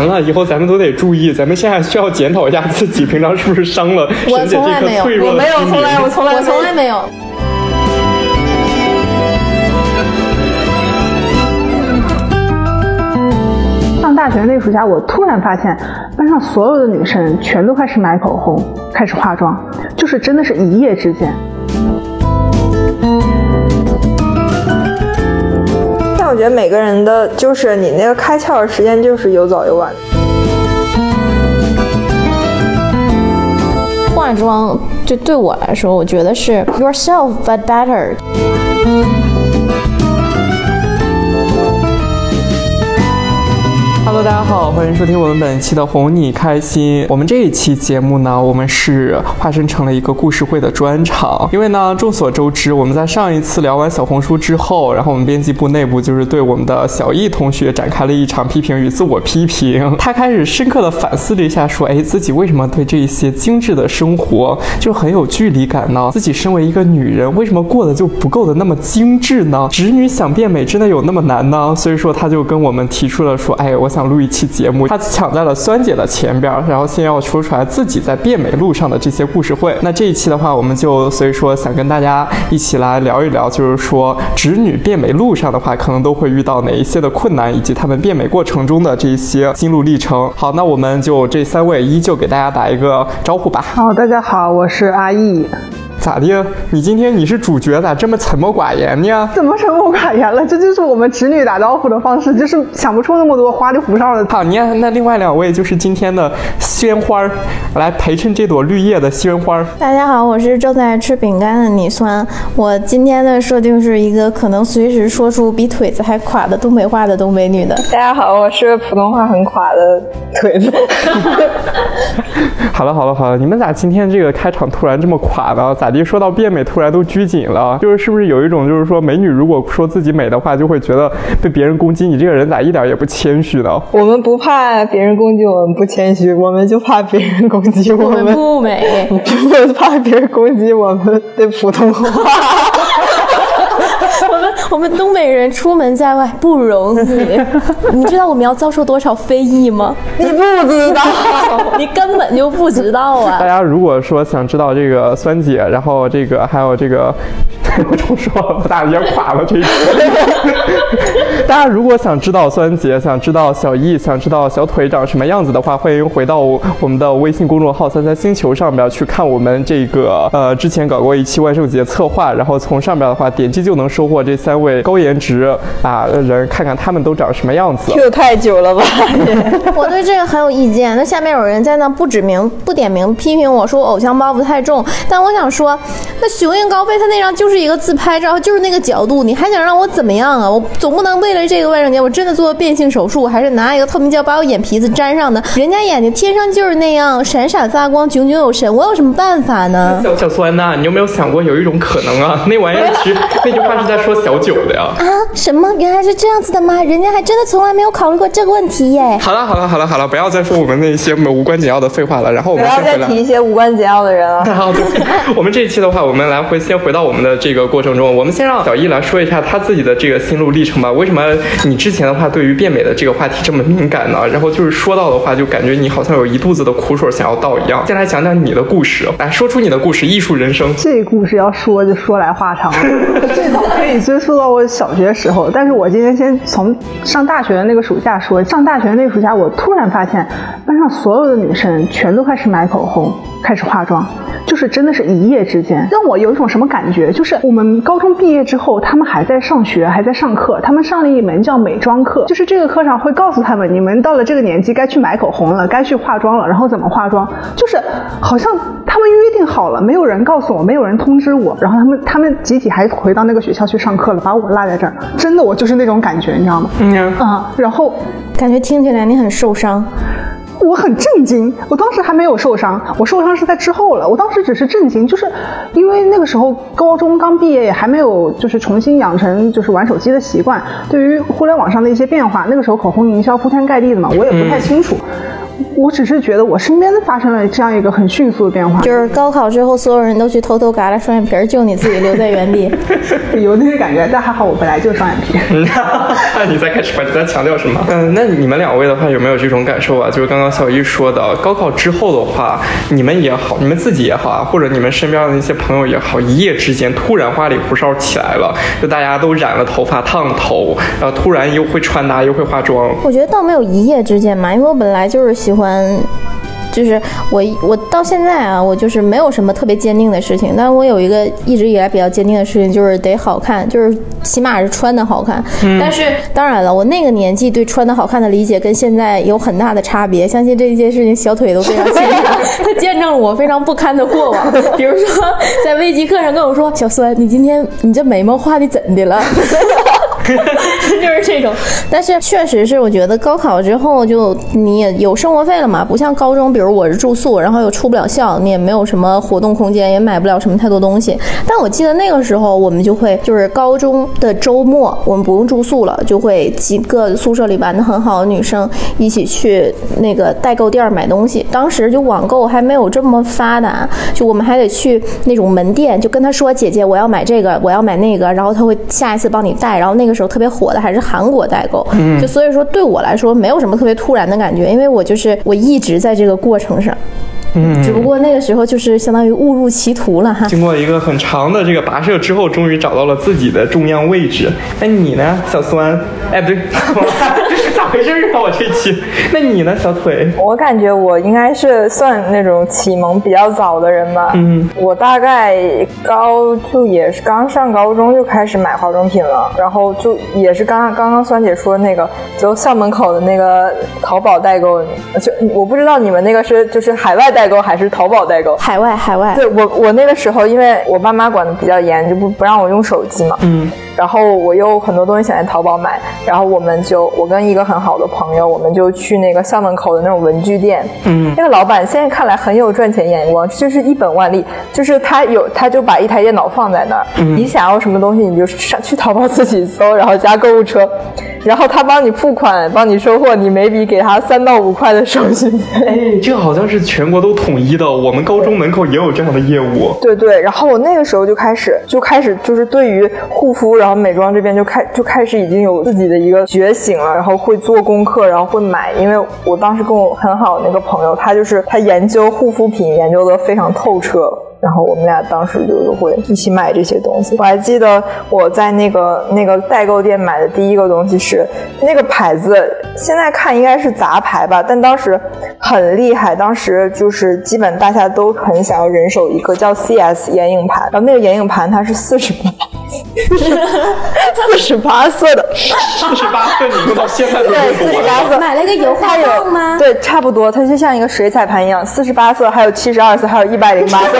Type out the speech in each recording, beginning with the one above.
完了，以后咱们都得注意，咱们现在需要检讨一下自己，平常是不是伤了我沈姐从来没有这颗脆弱我没有，从来我从来我从来没有。上大学那暑假，我突然发现班上所有的女生全都开始买口红，开始化妆，就是真的是一夜之间。觉得每个人的就是你那个开窍的时间就是有早有晚。化妆就对我来说，我觉得是 yourself but better。Hello，大家好，欢迎收听我们本期的哄你开心。我们这一期节目呢，我们是化身成了一个故事会的专场。因为呢，众所周知，我们在上一次聊完小红书之后，然后我们编辑部内部就是对我们的小易同学展开了一场批评与自我批评。他开始深刻的反思了一下，说：“哎，自己为什么对这一些精致的生活就很有距离感呢？自己身为一个女人，为什么过得就不够的那么精致呢？直女想变美真的有那么难呢？”所以说，他就跟我们提出了说：“哎，我想想录一期节目。”他抢在了酸姐的前边，然后先要说出来自己在变美路上的这些故事会。那这一期的话，我们就所以说想跟大家一起来聊一聊，就是说直女变美路上的话，可能都会遇到哪一些的困难，以及她们变美过程中的这些心路历程。好，那我们就这三位依旧给大家打一个招呼吧。好，大家好，我是阿易。咋的？你今天你是主角，咋这么沉默寡言呢？怎么沉默寡言了？这就是我们直女打招呼的方式，就是想不出那么多花里胡哨的。好，你看那另外两位就是今天的鲜花儿，来陪衬这朵绿叶的鲜花儿。大家好，我是正在吃饼干的你酸。我今天的设定是一个可能随时说出比腿子还垮的东北话的东北女的。大家好，我是普通话很垮的腿子。好了好了好了，你们咋今天这个开场突然这么垮呢？咋地？说到变美突然都拘谨了，就是是不是有一种就是说美女如果说自己美的话，就会觉得被别人攻击？你这个人咋一点也不谦虚呢？我们不怕别人攻击我们不谦虚，我们就怕别人攻击我我们。们不美，我们怕别人攻击我们的普通话。我们东北人出门在外不容易。你知道我们要遭受多少非议吗？你不知道，你根本就不知道啊大啊！家如果说想知道这个酸姐，然后这个还有这个，我重说大也垮了这一期。大家如果想知道酸姐，想知道小易，想知道小腿长什么样子的话，欢迎回到我们的微信公众号“三三星球”上面去看我们这个呃之前搞过一期万圣节策划，然后从上面的话点击就能收获这三位高颜值啊人，看看他们都长什么样子。Q 太久了吧？我对这个很有意见。那下面有人在那不指名不点名批评我说我偶像包袱太重，但我想说，那雄鹰高飞他那张就是一个自拍照，就是那个角度，你还想让我怎么样啊？我总不能为了这个万圣节我真的做变性手术，还是拿一个透明胶把我眼皮子粘上的？人家眼睛天生就是那样闪闪发光、炯炯有神，我有什么办法呢？小小酸呐、你有没有想过有一种可能啊？那玩意儿其实 那句话是在说小九的呀。啊，什么？原来是这样子的吗？人家还真的从来没有考虑过这个问题耶。好了好了好了好了，不要再说我们那些无关紧要的废话了。然后我不要们先回来。再提一些无关紧要的人了。好，我们这一期的话，我们来回先回到我们的这个过程中，我们先让小易来说一下他自己的这个心路历程吧。为什么你之前的话对于变美的这个话题这么敏感呢？然后就是说到的话，就感觉你好像有一肚子的苦水想要倒一样。先来讲讲你的故事，来说出你的故事，艺术人生。这故事要说就说来话长了，最早可以追溯到我小学时候，但是我今天先从上大学的那个暑假说。上大学那个暑假，我突然发现班上所有的女生全都开始买口红，开始化妆，就是真的是一夜之间，让我有一种什么感觉？就是我们高中毕业之后，他们还在上学，还在上课，他们上了一门叫美妆课，就是这个课上会告诉他们，你们到了这个年纪该去买口红了，该去化妆了，然后怎么化妆，就是好像他们约定好了，没有人告诉我，没有人通知我，然后他们他们集体还回到那个学校去上课了，把我落在这儿，真的我就是那种感觉，你知道吗？嗯，啊、然后感觉听起来你很受伤。我很震惊，我当时还没有受伤，我受伤是在之后了。我当时只是震惊，就是因为那个时候高中刚毕业，也还没有就是重新养成就是玩手机的习惯。对于互联网上的一些变化，那个时候口红营销铺天盖地的嘛，我也不太清楚。我只是觉得我身边发生了这样一个很迅速的变化，就是高考之后，所有人都去偷偷嘎了双眼皮儿，就你自己留在原地。有那个感觉，但还好我本来就双眼皮。那你在开始吧？你在强调什么？嗯，那你们两位的话有没有这种感受啊？就是刚刚小易说的，高考之后的话，你们也好，你们自己也好啊，或者你们身边的那些朋友也好，一夜之间突然花里胡哨起来了，就大家都染了头发、烫了头，然后突然又会穿搭又会化妆。我觉得倒没有一夜之间嘛，因为我本来就是喜欢。就是我，我到现在啊，我就是没有什么特别坚定的事情，但我有一个一直以来比较坚定的事情，就是得好看，就是起码是穿的好看。但是当然了，我那个年纪对穿的好看的理解跟现在有很大的差别，相信这件事情小腿都非常清楚，他见证了我非常不堪的过往。比如说在微机课上跟我说：“小酸，你今天你这眉毛画的怎的了？” 就是这种，但是确实是，我觉得高考之后就你也有生活费了嘛，不像高中，比如我是住宿，然后又出不了校，你也没有什么活动空间，也买不了什么太多东西。但我记得那个时候，我们就会就是高中的周末，我们不用住宿了，就会几个宿舍里玩的很好的女生一起去那个代购店买东西。当时就网购还没有这么发达，就我们还得去那种门店，就跟他说：“姐姐，我要买这个，我要买那个。”然后他会下一次帮你带。然后那个特别火的还是韩国代购，就所以说对我来说没有什么特别突然的感觉，因为我就是我一直在这个过程上。嗯，只不过那个时候就是相当于误入歧途了哈。经过一个很长的这个跋涉之后，终于找到了自己的中央位置。那你呢，小酸？哎，不对，咋 回事啊？我这期。那你呢，小腿？我感觉我应该是算那种启蒙比较早的人吧。嗯，我大概高就也是刚上高中就开始买化妆品了，然后就也是刚刚刚酸姐说那个，就校门口的那个淘宝代购，就我不知道你们那个是就是海外代。代购还是淘宝代购？海外，海外。对我，我那个时候因为我爸妈管的比较严，就不不让我用手机嘛。嗯。然后我又很多东西想在淘宝买，然后我们就我跟一个很好的朋友，我们就去那个校门口的那种文具店。嗯。那个老板现在看来很有赚钱眼光，就是一本万利，就是他有他就把一台电脑放在那儿，你想要什么东西你就上去淘宝自己搜，然后加购物车，然后他帮你付款，帮你收货，你每笔给他三到五块的手续费。哎，这个好像是全国都。统一的，我们高中门口也有这样的业务。对对，然后我那个时候就开始，就开始就是对于护肤，然后美妆这边就开就开始已经有自己的一个觉醒了，然后会做功课，然后会买。因为我当时跟我很好的那个朋友，他就是他研究护肤品研究的非常透彻。然后我们俩当时就是会一起买这些东西。我还记得我在那个那个代购店买的第一个东西是那个牌子，现在看应该是杂牌吧，但当时很厉害。当时就是基本大家都很想要人手一个叫 CS 眼影盘，然后那个眼影盘它是四十八，四十八色的，四十八色你用到现在都对，四十八色。买了个油画棒吗？对，差不多，它就像一个水彩盘一样，四十八色，还有七十二色，还有一百零八色。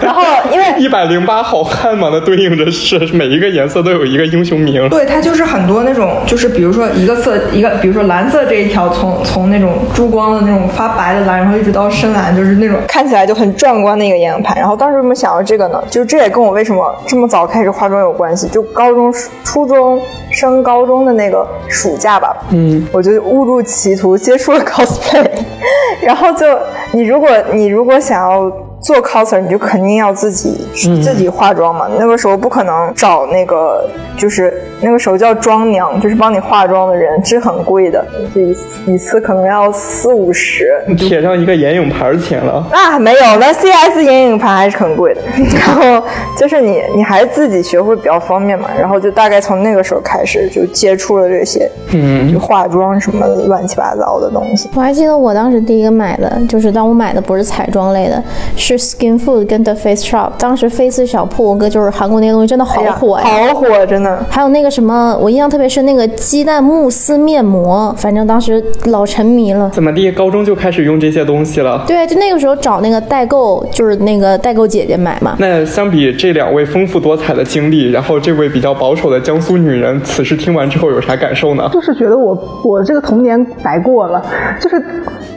然后，因为一百零八好汉嘛，那对应着是每一个颜色都有一个英雄名。对，它就是很多那种，就是比如说一个色一个，比如说蓝色这一条，从从那种珠光的那种发白的蓝，然后一直到深蓝，就是那种看起来就很壮观的一个眼影盘。然后当时为什么想要这个呢？就这也跟我为什么这么早开始化妆有关系。就高中、初中升高中的那个暑假吧，嗯，我就误入歧途接触了 cosplay，然后就你如果你如果想要。做 coser 你就肯定要自己自己化妆嘛，那个时候不可能找那个，就是那个时候叫妆娘，就是帮你化妆的人，是很贵的，一一次可能要四五十，贴上一个眼影盘钱了。那没有，那 CS 眼影盘还是很贵的。然后就是你你还是自己学会比较方便嘛，然后就大概从那个时候开始就接触了这些，嗯，就化妆什么乱七八糟的东西。我还记得我当时第一个买的就是，当我买的不是彩妆类的。是 Skin Food 跟 The Face Shop，当时 Face 小铺哥就是韩国那个东西真的好火呀，好火，真的。还有那个什么，我印象特别深，那个鸡蛋慕斯面膜，反正当时老沉迷了。怎么地？高中就开始用这些东西了？对，就那个时候找那个代购，就是那个代购姐姐买嘛。那相比这两位丰富多彩的经历，然后这位比较保守的江苏女人，此时听完之后有啥感受呢？就是觉得我我这个童年白过了，就是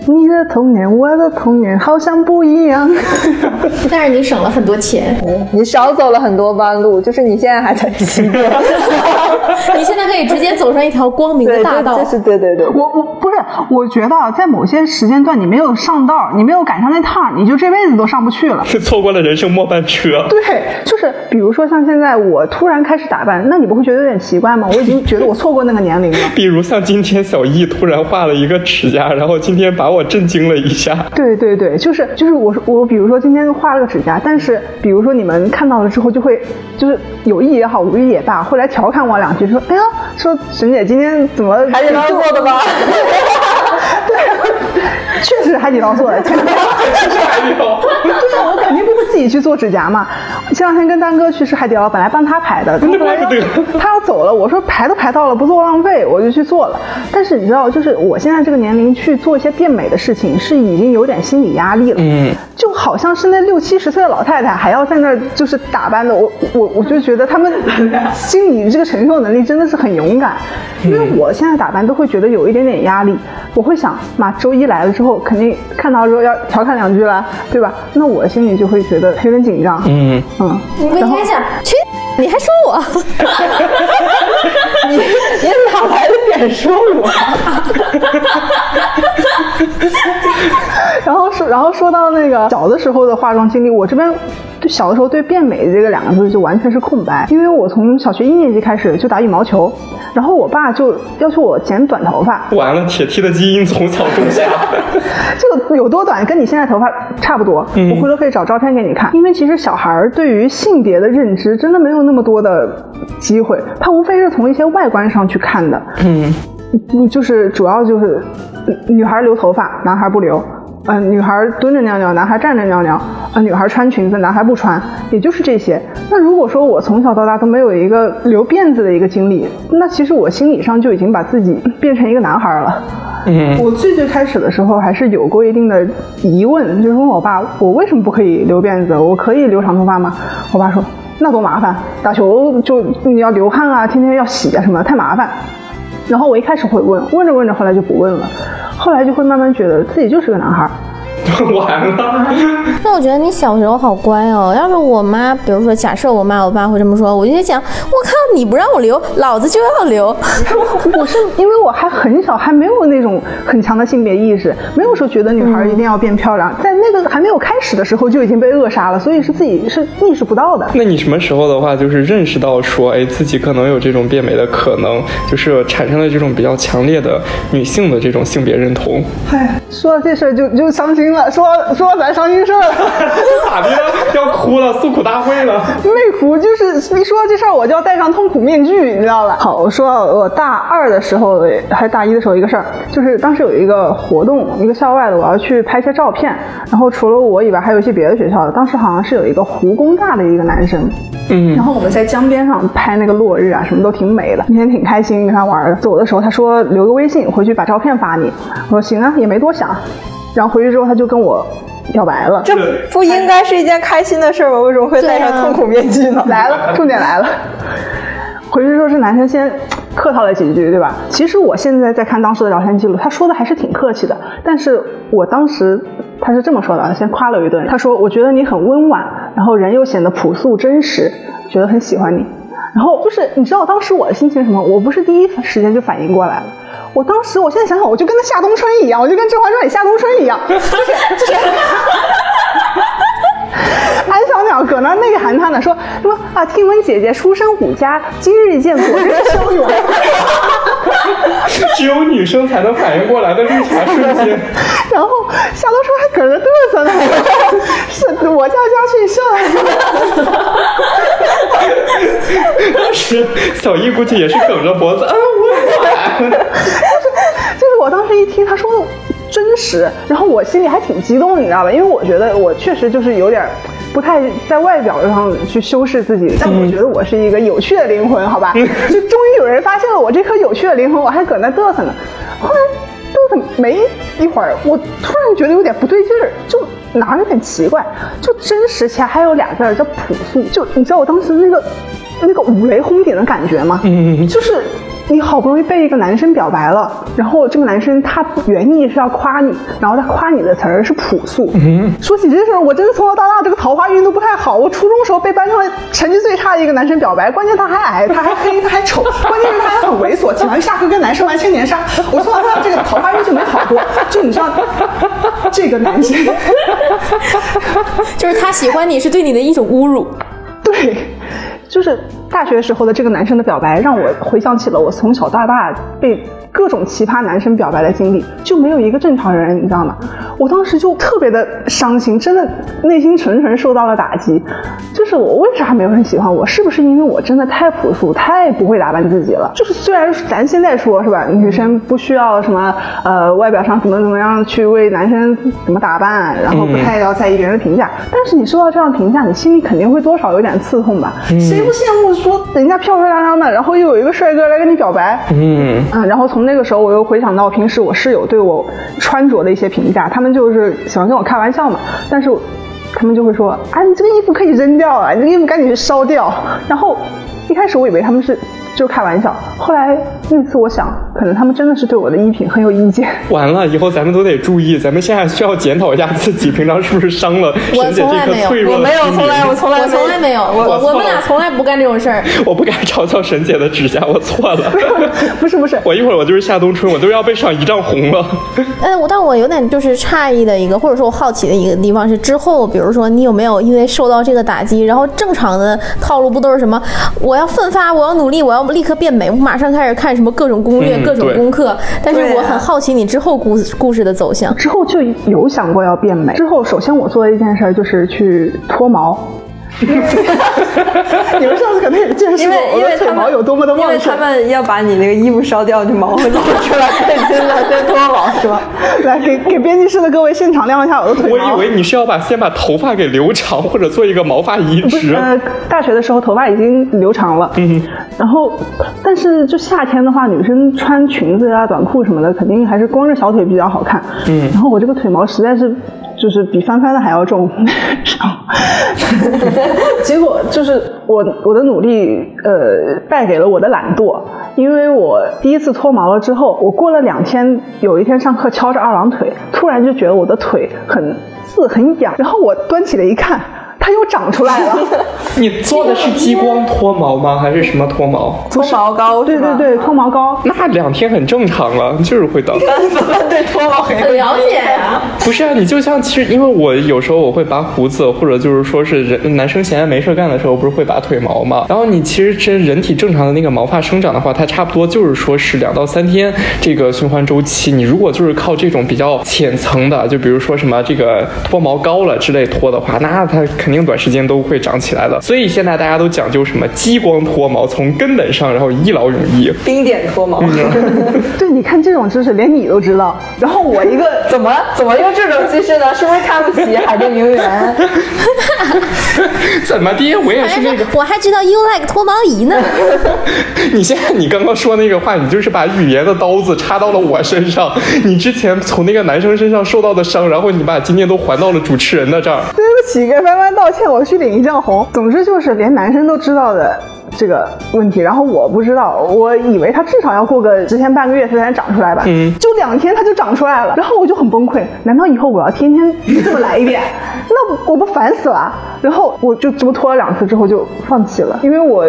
你的童年，我的童年好像不一样。但是你省了很多钱，你少走了很多弯路，就是你现在还在起点，你现在可以直接走上一条光明的大道。是，对对对。我我不是我觉得啊在某些时间段你没有上道，你没有赶上那趟，你就这辈子都上不去了。是错过了人生末班车。对，就是比如说像现在我突然开始打扮，那你不会觉得有点奇怪吗？我已经觉得我错过那个年龄了。比如像今天小易突然画了一个指甲，然后今天把我震惊了一下。对对对，就是就是我我比如说今天画了个指甲，但是比如说你们看到了之后就会就是有意也好，无意也罢，会来调侃我两句，说哎呀，说沈姐今天怎么海底捞做的吗？对，确实海底捞做的。前两天海底捞。对啊，我肯定不会自己去做指甲嘛。前两天跟丹哥去吃海底捞，本来帮他排的，他要走了，我说排都排到了，不做浪费，我就去做了。但是你知道，就是我现在这个年龄去做一些变美的事情，是已经有点心理压力了。嗯，就好像是那六七十岁的老太太还要在那儿就是打扮的，我我我就觉得他们 心理这个承受能力真的是很勇敢。因为我现在打扮都会觉得有一点点压力，我会想，妈，周一来了之后肯定看到之后要调侃两句了，对吧？那我心里就会觉得有点紧张。嗯嗯，你不应该想去，你还说我？你你哪来的脸说我？然后说，然后说到那个小的时候的化妆经历，我这边对小的时候对变美这个两个字就完全是空白，因为我从小学一年级开始就打羽毛球，然后我爸就要求我剪短头发，完了，铁 T 的基因从小种下。这个有多短，跟你现在头发差不多。嗯我回头可以找照片给你看。因为其实小孩儿对于性别的认知真的没有那么多的机会，他无非是从一些外观上去看的。嗯，嗯，就是主要就是嗯女孩留头发，男孩不留。嗯、女孩蹲着尿尿，男孩站着尿尿。呃，女孩穿裙子，男孩不穿，也就是这些。那如果说我从小到大都没有一个留辫子的一个经历，那其实我心理上就已经把自己变成一个男孩了。嗯我最最开始的时候还是有过一定的疑问，就是问我爸，我为什么不可以留辫子？我可以留长头发吗？我爸说，那多麻烦，打球就你要流汗啊，天天要洗啊什么的，太麻烦。然后我一开始会问，问着问着后来就不问了，后来就会慢慢觉得自己就是个男孩儿。完了。那我觉得你小时候好乖哦。要是我妈，比如说假设我妈我爸会这么说，我就在想，我靠，你不让我留，老子就要留。我 是因为我还很小，还没有那种很强的性别意识，没有说觉得女孩一定要变漂亮，在那个还没有开始的时候就已经被扼杀了，所以是自己是意识不到的。那你什么时候的话，就是认识到说，哎，自己可能有这种变美的可能，就是产生了这种比较强烈的女性的这种性别认同？哎，说到这事儿就就伤心了，说说咱伤心事儿了。咋的了？要哭了，诉苦大会了。没哭，就是一说到这事儿，我就要戴上痛苦面具，你知道吧？好，我说我大二的时候，还是大一的时候一个事儿，就是当时有一个活动，一个校外的，我要去拍一些照片，然后除了我以外，还有一些别的学校的。当时好像是有一个湖工大的一个男生，嗯然后我们在江边上拍那个落日啊，什么都挺美的，那天挺开心跟他玩的。走的时候他说留个微信，回去把照片发你。我说行啊，也没多想。然后回去之后他就跟我表白了。这不应该是一件开心的事儿吗？为什么会戴上痛苦面具呢？来了，重点来了。回去之后是男生先客套了几句，对吧？其实我现在在看当时的聊天记录，他说的还是挺客气的。但是我当时他是这么说的，先夸了一顿。他说：“我觉得你很温婉，然后人又显得朴素真实，觉得很喜欢你。”然后就是你知道当时我的心情什么？我不是第一时间就反应过来了。我当时，我现在想想，我就跟那夏冬春一样，我就跟《甄嬛传》里夏冬春一样，就是就是。搁那内涵他呢，说什么啊？听闻姐姐出身武家，今日一见果真是骁勇。只有女生才能反应过来的绿茶瞬间。然后夏洛说还搁那嘚瑟呢，是我叫家训上来。当时小易估计也是梗着脖子啊，我管。就是我当时一听他说的真实，然后我心里还挺激动，你知道吧？因为我觉得我确实就是有点不太在外表上去修饰自己，但我觉得我是一个有趣的灵魂，好吧？就终于有人发现了我这颗有趣的灵魂，我还搁那嘚瑟呢。后来嘚瑟没一会儿，我突然觉得有点不对劲儿，就哪儿有点奇怪，就真实起来还有俩字儿叫朴素，就你知道我当时那个那个五雷轰顶的感觉吗？嗯，就是你好不容易被一个男生表白了，然后这个男生他原意是要夸你，然后他夸你的词儿是朴素。说起这事儿，我真的从小到大这个桃花运都不太好。我初中时候被班上成绩最差的一个男生表白，关键他还矮，他还黑，他还丑，关键是他还很猥琐，喜欢下课跟男生玩千年杀。我从小到大这个桃花运就没好过。就你知道，这个男生，就是他喜欢你是对你的一种侮辱。对，就是大学时候的这个男生的表白，让我回想起了我从小到大被各种奇葩男生表白的经历，就没有一个正常人，你知道吗？我当时就特别的伤心，真的内心纯纯受到了打击。就是我为啥没有人喜欢我？是不是因为我真的太朴素、太不会打扮自己了？就是虽然咱现在说是吧，女生不需要什么呃外表上怎么怎么样去为男生怎么打扮，然后不太要在意别人的评价，但是你受到这样评价，你心里肯定会多少有点刺痛吧？谁不羡慕说人家漂漂亮亮的，然后又有一个帅哥来跟你表白？嗯，啊，然后从那个时候，我又回想到平时我室友对我穿着的一些评价，他们就是喜欢跟我开玩笑嘛，但是他们就会说啊，你这个衣服可以扔掉啊，你这个衣服赶紧去烧掉。然后一开始我以为他们是就开玩笑，后来那次我想，可能他们真的是对我的衣品很有意见。完了，以后咱们都得注意，咱们现在需要检讨一下自己，平常是不是伤了我沈姐这从来没有颗脆弱的我没有，心从来我灵？从来我从来没有，我我我们俩从来不干这种事儿。我不该嘲笑沈姐的指甲，我错了。不是不是，我一会儿我就是夏冬春，我都要被上一丈红了。呃，我但我有点就是诧异的一个，或者说我好奇的一个地方是，之后比如说你有没有因为受到这个打击，然后正常的套路不都是什么？我要奋发，我要努力，我要立刻变美，我马上开始看什么各种攻略、嗯各种功课。但是我很好奇你之后故故事的走向。之后就有想过要变美。之后，首先我做的一件事儿就是去脱毛。你们上次可能也见识过因为腿毛有多么的因为旺盛他。们要把你那个衣服烧掉，你毛会露出来，对，真的在脱毛是吧？来给给编辑室的各位现场亮一下我的腿我。以为你是要把先把头发给留长，或者做一个毛发移植。呃，大学的时候头发已经留长了，嗯，然后，但是就夏天的话，女生穿裙子啊、短裤什么的，肯定还是光着小腿比较好看，嗯，然后我这个腿毛实在是就是比翻翻的还要重，结果就是我我的努力呃败给了我的懒惰，因为我第一次脱毛了之后，我过了两天，有一天上课翘着二郎腿，突然就觉得我的腿很刺很痒，然后我端起来一看。它又长出来了，你做的是激光脱毛吗？还是什么脱毛？脱毛膏？对对对，脱毛膏。那两天很正常了，就是会的。对脱毛很很了解呀、不是啊，你就像其实，因为我有时候我会拔胡子，或者就是说是人男生闲着没事干的时候，不是会拔腿毛嘛？然后你其实这人体正常的那个毛发生长的话，它差不多就是说是两到三天这个循环周期。你如果就是靠这种比较浅层的，就比如说什么这个脱毛膏了之类脱的话，那它肯定短时间都会长起来的。所以现在大家都讲究什么激光脱毛，从根本上然后一劳永逸。冰点脱毛，对，你看这种知识连你都知道，然后我一个怎么怎么用这种知识呢？是不是看不起海淀名媛？怎么的？我也是那个是我还知道 you like 脱毛仪呢。你现在你刚刚说那个话，你就是把语言的刀子插到了我身上。你之前从那个男生身上受到的伤，然后你把今天都还到了主持人的这儿。对不起，给帆帆道歉，我去领一丈红。总之就是连男生都知道的这个问题，然后我不知道，我以为他至少要过个十天半个月他才能长出来吧，嗯，就两天他就长出来了，然后我就很崩溃，难道以后我要天天 这么来一遍？那我不烦死了？然后我就这么拖了两次之后就放弃了，因为我。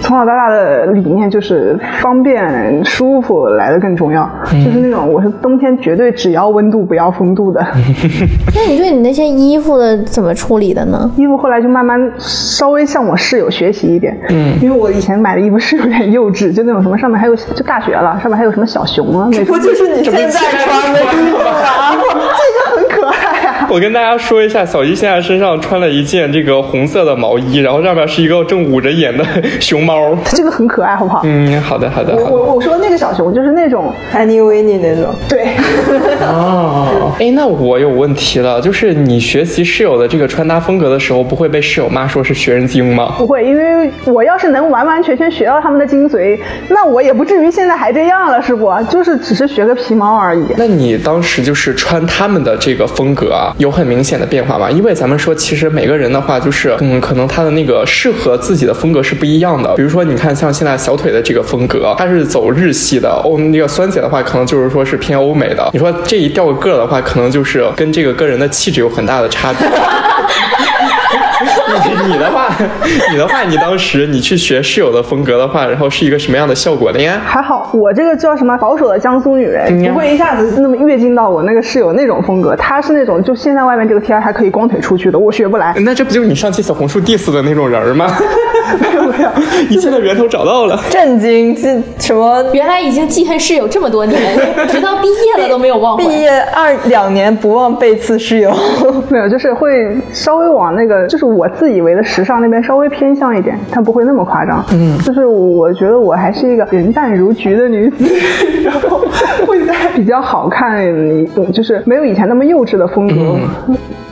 从小到大的理念就是方便、舒服来的更重要，就是那种我是冬天绝对只要温度不要风度的。那你对你那些衣服的怎么处理的呢？衣服后来就慢慢稍微向我室友学习一点，嗯，因为我以前买的衣服是有点幼稚，就那种什么上面还有就大学了，上面还有什么小熊啊那种，不就是你现在穿的衣服吗？这个很可爱啊。我跟大家说一下，小一现在身上穿了一件这个红色的毛衣，然后上面是一个正捂着眼的 熊猫。这个很可爱，好不好？嗯，好的，好的，我好的。我我说那个小熊就是那种，安妮维尼那种，对，哦，哎，那我有问题了，就是你学习室友的这个穿搭风格的时候，不会被室友骂说是学人精吗？不会，因为我要是能完完全全学到他们的精髓，那我也不至于现在还这样了，是不？就是只是学个皮毛而已。那你当时就是穿他们的这个风格啊，有很明显的变化吗？因为咱们说，其实每个人的话，就是嗯，可能他的那个适合自己的风格是不一样的。比如说，你看像现在小腿的这个风格，它是走日系的；哦，那个酸姐的话，可能就是说是偏欧美的。你说这一掉个个的话，可能就是跟这个个人的气质有很大的差别。你 你的话，你的话，你当时你去学室友的风格的话，然后是一个什么样的效果呢呀？还好，我这个叫什么保守的江苏女人，不会一下子那么跃进到我那个室友那种风格。她是那种就现在外面这个天还可以光腿出去的，我学不来。那这不就是你上期小红书 diss 的那种人吗？没有没有，一切的源头找到了。震惊，这什么？原来已经记恨室友这么多年，直到毕业了都没有忘毕业二两年不忘背刺室友。没有，就是会稍微往那个，就是我自以为的时尚那边稍微偏向一点，它不会那么夸张。嗯，就是我觉得我还是一个人淡如菊的女子，然后会在比较好看，就是没有以前那么幼稚的风格。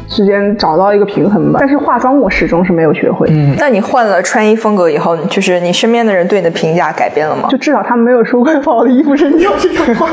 之间找到一个平衡吧，但是化妆我始终是没有学会。嗯，那你换了穿衣风格以后，就是你身边的人对你的评价改变了吗？就至少他们没有说过把我的衣服扔掉这种话。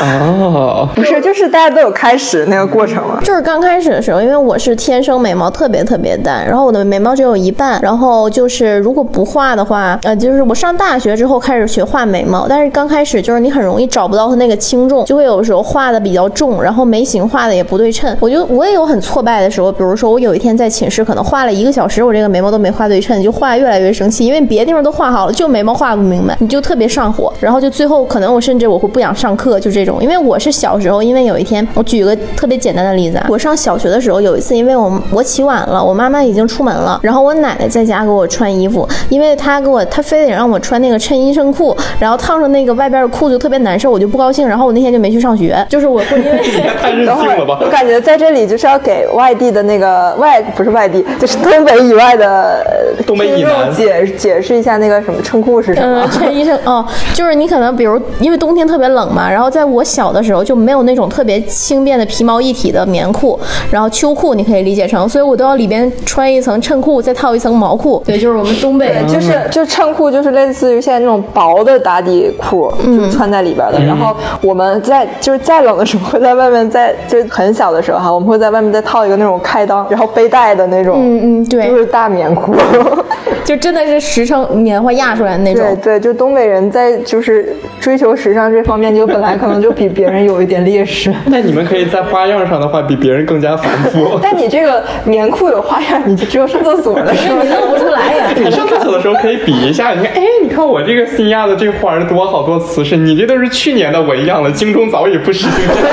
哦，不是，就是大家都有开始那个过程了。就是刚开始的时候，因为我是天生眉毛特别特别淡，然后我的眉毛只有一半，然后就是如果不画的话，呃，就是我上大学之后开始学画眉毛，但是刚开始就是你很容易找不到它那个轻重，就会有时候画的比较重，然后眉形画的也不对称。我就我也有很挫败的时候，比如说我有一天在寝室可能画了一个小时，我这个眉毛都没画对称，就画越来越生气，因为别的地方都画好了，就眉毛画不明白，你就特别上火，然后就最后可能我甚至我会不想上课，就这种。因为我是小时候，因为有一天我举个特别简单的例子啊，我上小学的时候有一次，因为我我起晚了，我妈妈已经出门了，然后我奶奶在家给我穿衣服，因为她给我她非得让我穿那个衬衣衬裤，然后烫上那个外边的裤子特别难受，我就不高兴，然后我那天就没去上学，就是我会因为太任性了吧？我感觉在这里就要给外地的那个外不是外地，就是东北以外的东北以南解解释一下那个什么衬裤是什么？嗯，衬衣衬哦，就是你可能比如因为冬天特别冷嘛，然后在我小的时候就没有那种特别轻便的皮毛一体的棉裤，然后秋裤你可以理解成，所以我都要里边穿一层衬裤，再套一层毛裤。对，就是我们东北就是就衬裤，就是类似于现在那种薄的打底裤，就是穿在里边的。然后我们在就是再冷的时候会在外面在就是很小的时候哈，我们会在外面再套一个那种开裆然后背带的那种，嗯嗯对，就是大棉裤，就真的是实诚棉花压出来的那种。对对，就东北人在就是追求时尚这方面，就本来可能就比别人有一点劣势。那你们可以在花样上的话，比别人更加繁复。但你这个棉裤有花样，你就只有上厕所的时候你弄不出来呀。你上厕所的时候可以比一下，你看，哎，你看我这个新压的这花儿多好多瓷实，你这都是去年的纹样了，京中早已不实行这个。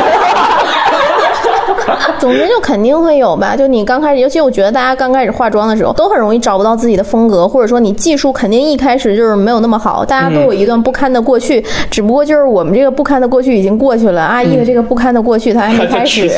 总之就肯定会有吧，就你刚开始，尤其我觉得大家刚开始化妆的时候，都很容易找不到自己的风格，或者说你技术肯定一开始就是没有那么好，大家都有一段不堪的过去，只不过就是我们这个不堪的过去已经过去了，阿姨的这个不堪的过去她还没开始。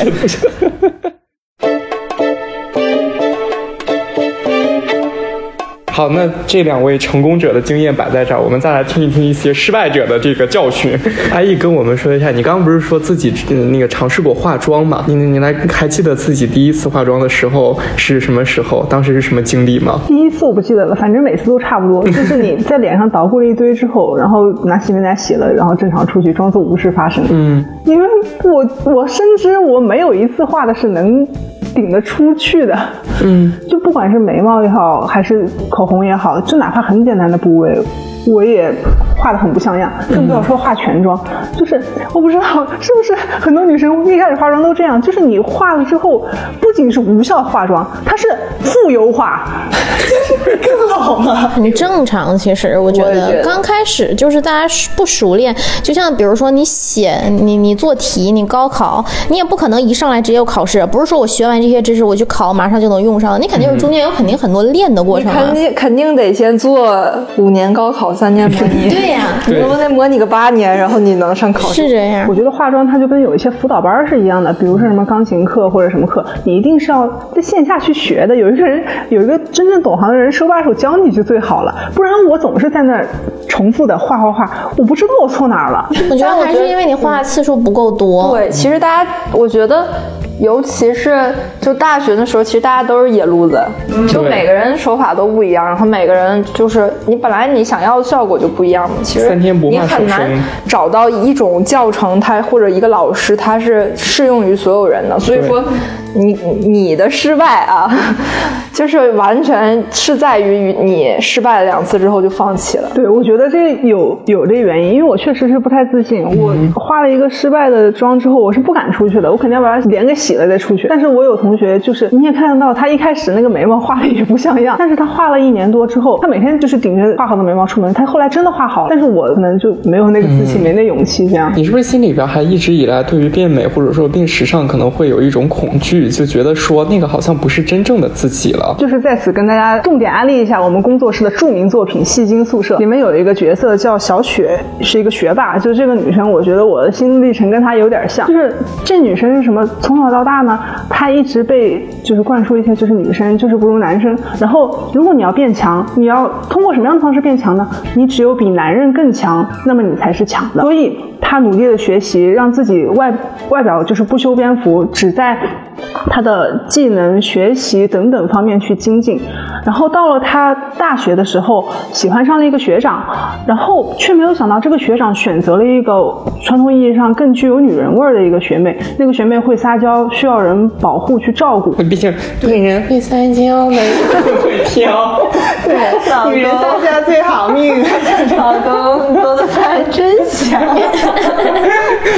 好，那这两位成功者的经验摆在这儿，我们再来听一听一些失败者的这个教训。阿义跟我们说一下，你刚刚不是说自己那个尝试过化妆吗？你你来还记得自己第一次化妆的时候是什么时候？当时是什么经历吗？第一次我不记得了，反正每次都差不多，就是你在脸上捣鼓了一堆之后，然后拿洗面奶洗了，然后正常出去装作无事发生。嗯，因为我我深知我没有一次画的是能顶得出去的。嗯，就不管是眉毛也好，还是口红也好，就哪怕很简单的部位，我也画的很不像样，更不要说化全妆。就是我不知道是不是很多女生一开始化妆都这样，就是你化了之后，不仅是无效化妆，它是负优化，更好吗？很正常，其实我觉得刚开始就是大家不熟练，就像比如说你写你你做题，你高考，你也不可能一上来直接有考试，不是说我学完这些知识我去考马上就能用上，你肯定是中间有肯定很多练的过程、啊肯。定肯定得先做五年高考，三年模拟。对呀、你不能模拟个八年，然后你能上考试？是这样我。觉得化妆它就跟有一些辅导班是一样的，比如说什么钢琴课或者什么课，你一定是要在线下去学的。有一个人，有一个真正懂行的人手把手教你就最好了，不然我总是在那儿重复的画画画，我不知道我错哪儿了。我觉得还是因为你画的次数不够多。对，其实大家，我觉得尤其是就大学的时候，其实大家都是野路子，就每个人手法都不一样，然后每个人就是你本来你想要的效果就不一样嘛。其实你很难找到一种教程，它或者一个老师，他是适用于所有人的。所以说，你你的失败啊，就是完全是在于你失败了两次之后就放弃了。对，我觉得这个有有这个原因，因为我确实是不太自信。我化了一个失败的妆之后，我是不敢出去的，我肯定要把它脸给洗了再出去。但是我有同学，就是你也看得到，他一开始那个眉毛画的也不像样，但是他画了一年多之后，他每天就是顶着画好的眉毛出门，他后来真的画好了。但是我可能就没有那个自信，没那勇气这样。你是不是心里边还一直以来对于变美或者说变时尚可能会有一种恐惧，就觉得说那个好像不是真正的自己了？就是在此跟大家重点安利一下我们工作室的著名作品《戏精宿舍》，里面有一个角色叫小雪，是一个学霸。就这个女生，我觉得我的心路历程跟她有点像。就是这女生是什么？从小到大呢，她一直被就是灌输一些，就是女生就是不如男生。然后，如果你要变强，你要通过什么样的方式变强呢？你只有比男人更强，那么你才是强的。所以她努力的学习，让自己外外表就是不修边幅，只在她的技能、学习等等方面去精进。然后到了她大学的时候，喜欢上了一个学长，然后却没有想到这个学长选择了一个传统意义上更具有女人味儿的一个学妹。那个学妹会撒娇，需要人保护去照顾。毕竟女人会撒娇，男人会挑。对女人撒娇最好命。老公做的饭真香。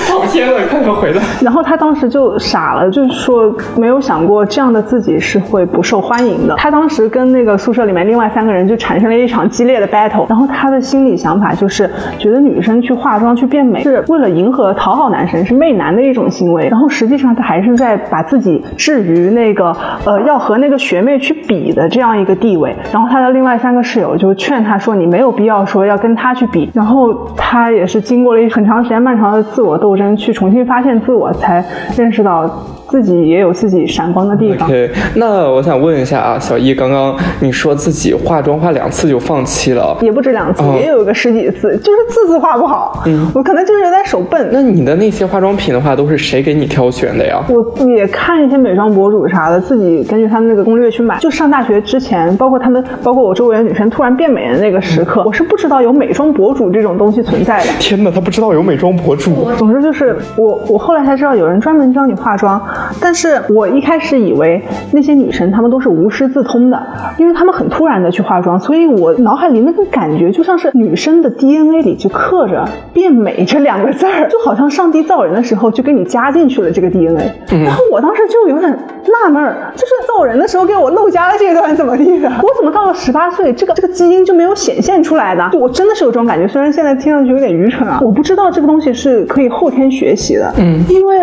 好天了，快快回来！然后他当时就傻了，就是说没有想过这样的自己是会不受欢迎的。他当时跟那个宿舍里面另外三个人就产生了一场激烈的 battle。然后他的心理想法就是觉得女生去化妆去变美是为了迎合讨好男生，是媚男的一种行为。然后实际上他还是在把自己置于那个呃要和那个学妹去比的这样一个地位。然后他的另外三个室友就劝他说：“你没有必要说要跟他去比。”然后他也是经过了一很长时间漫长的自我斗争，去重新发现自我，才认识到自己也有自己闪光的地方。那我想问一下啊，小易，刚刚你说自己化妆化两次就放弃了，也不止两次，哦也有个十几次，就是字字画不好。嗯，我可能就是有点手笨。那你的那些化妆品的话，都是谁给你挑选的呀？我也看一些美妆博主啥的，自己根据他们那个攻略去买。就上大学之前，包括他们，包括我周围的女生突然变美的那个时刻，我是不知道有美妆博主这种东西存在的。天哪，他不知道有美妆博主。总之就是我，我后来才知道有人专门教你化妆，但是我一开始以为那些女生她们都是无师自通的，因为她们很突然的去化妆，所以我脑海里那个感觉就像是女生的 DNA 里就刻着“变美”这两个字儿，就好像上帝造人的时候就给你加进去了这个 DNA。然后我当时就有点纳闷儿，就是造人的时候给我漏加了这段怎么地的？我怎么到了十八岁，这个这个基因就没有显现出来的？就我真的是有这种感觉，虽然现在听上去有点愚蠢啊，我不知道这个东西是可以后天学习的。嗯，因为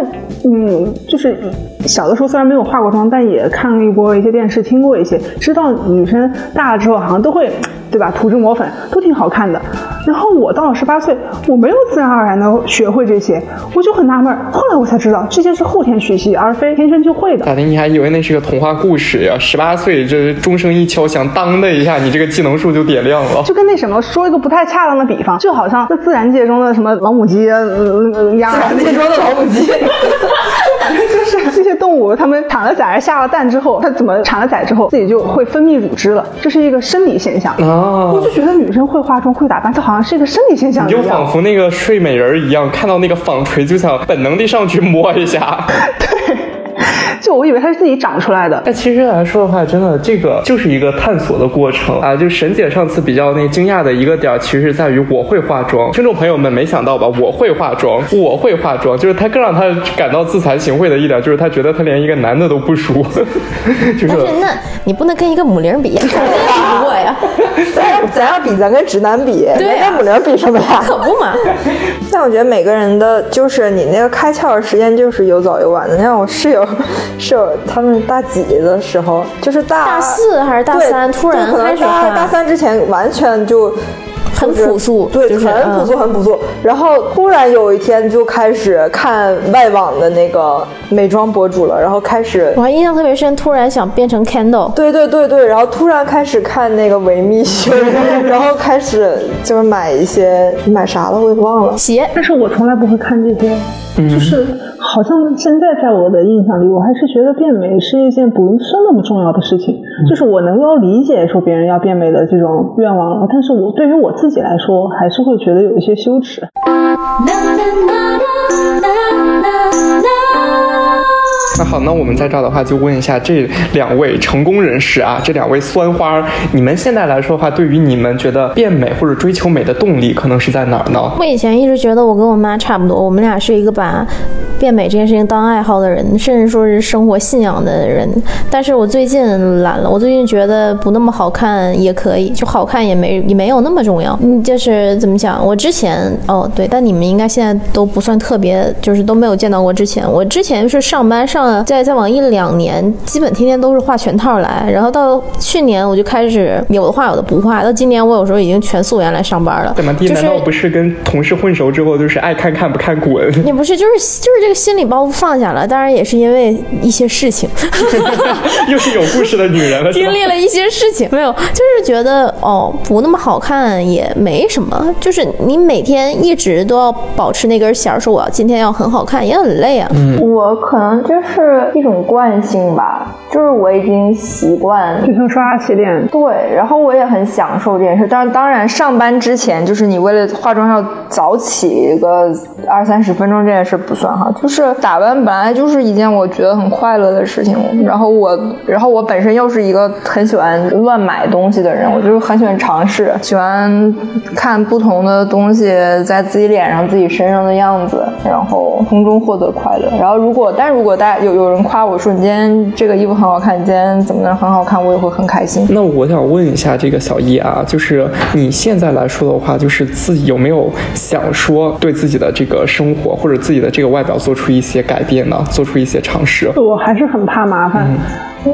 嗯，就是小的时候虽然没有化过妆，但也看过一些电视，听过一些，知道女生大了之后好像都会，对吧？涂脂抹粉都挺好看的。然后我到了十八岁，我没有自然而然的学会这些，我就很纳闷。后来我才知道，这些是后天学习，而非天生就会的。咋的？你还以为那是个童话故事呀？十八岁这钟声一敲响，当的一下，你这个技能树就点亮了。就跟那什么说一个不太恰当的比方，就好像那自然界中的什么老母鸡、呃呃鸭啊，你说的老母鸡，反正就是这些动物，它们产了崽、下了蛋之后，它怎么产了崽之后，自己就会分泌乳汁了，这是一个生理现象。啊我就觉得女生会化妆、会打扮，它好像是一个生理现象一你就仿。佛那个睡美人一样，看到那个纺锤就想本能地上去摸一下。就我以为它是自己长出来的。但其实来说的话，真的这个就是一个探索的过程啊。就沈姐上次比较那惊讶的一个点儿，其实在于我会化妆。听众朋友们没想到吧？我会化妆，我会化妆，就是她更让她感到自惭形秽的一点，就是她觉得她连一个男的都不如，就是但是那你不能跟一个母零比呀，肯 定比不过呀，咱咱要比，咱跟直男比，对跟母零比什么呀？可不嘛。但我觉得每个人的就是你那个开窍的时间就是有早有晚的。你像我室友，室友他们大几的时候，就是大大四还是大对三，突然就可能开始大大，三之前完全就。很朴素对，就是很朴素，很朴素。然后突然有一天就开始看外网的那个美妆博主了，然后开始我还印象特别深，突然想变成 Candle，对对对对，然后突然开始看那个维密秀，然后开始就是买一些买啥了我也忘了。鞋但是我从来不会看这些，就是好像现在在我的印象里，我还是觉得变美是一件不是那么重要的事情。就是我能够理解说别人要变美的这种愿望了，但是我对于我自己来说，还是会觉得有一些羞耻。那好，那我们在这儿的话，就问一下这两位成功人士啊，这两位酸花，你们现在来说的话，对于你们觉得变美或者追求美的动力，可能是在哪儿呢？我以前一直觉得我跟我妈差不多，我们俩是一个把变美这件事情当爱好的人，甚至说是生活信仰的人。但是我最近懒了，我最近觉得不那么好看也可以，就好看也没也没有那么重要。嗯，就是怎么讲？我之前哦对，但你们应该现在都不算特别，就是都没有见到过之前。我之前是上班上。在在往一两年，基本天天都是画全套来，然后到去年我就开始有的画有的不画，到今年我有时候已经全素颜来上班了。怎么地？难道不是跟同事混熟之后就是爱看看不看滚？也不是，就是就是这个心理包袱放下了，当然也是因为一些事情。又是有故事的女人了。经历了一些事情，没有，就是觉得哦，不那么好看也没什么，就是你每天一直都要保持那根弦，说我要今天要很好看，也很累啊。嗯，我可能就是。是一种惯性吧，就是我已经习惯就像刷牙洗脸。对，然后我也很享受这件事。但是当然，上班之前就是你为了化妆要早起个二三十分钟，这件事不算哈。就是打扮本来就是一件我觉得很快乐的事情。然后我，然后我本身又是一个很喜欢乱买东西的人，我就是很喜欢尝试，喜欢看不同的东西在自己脸上、自己身上的样子，然后从中获得快乐。然后如果，但如果大家有。有人夸我说你今天这个衣服很好看，你今天怎么能很好看，我也会很开心。那我想问一下这个小易啊，就是你现在来说的话，就是自己有没有想说对自己的这个生活或者自己的这个外表做出一些改变呢？做出一些尝试？我还是很怕麻烦。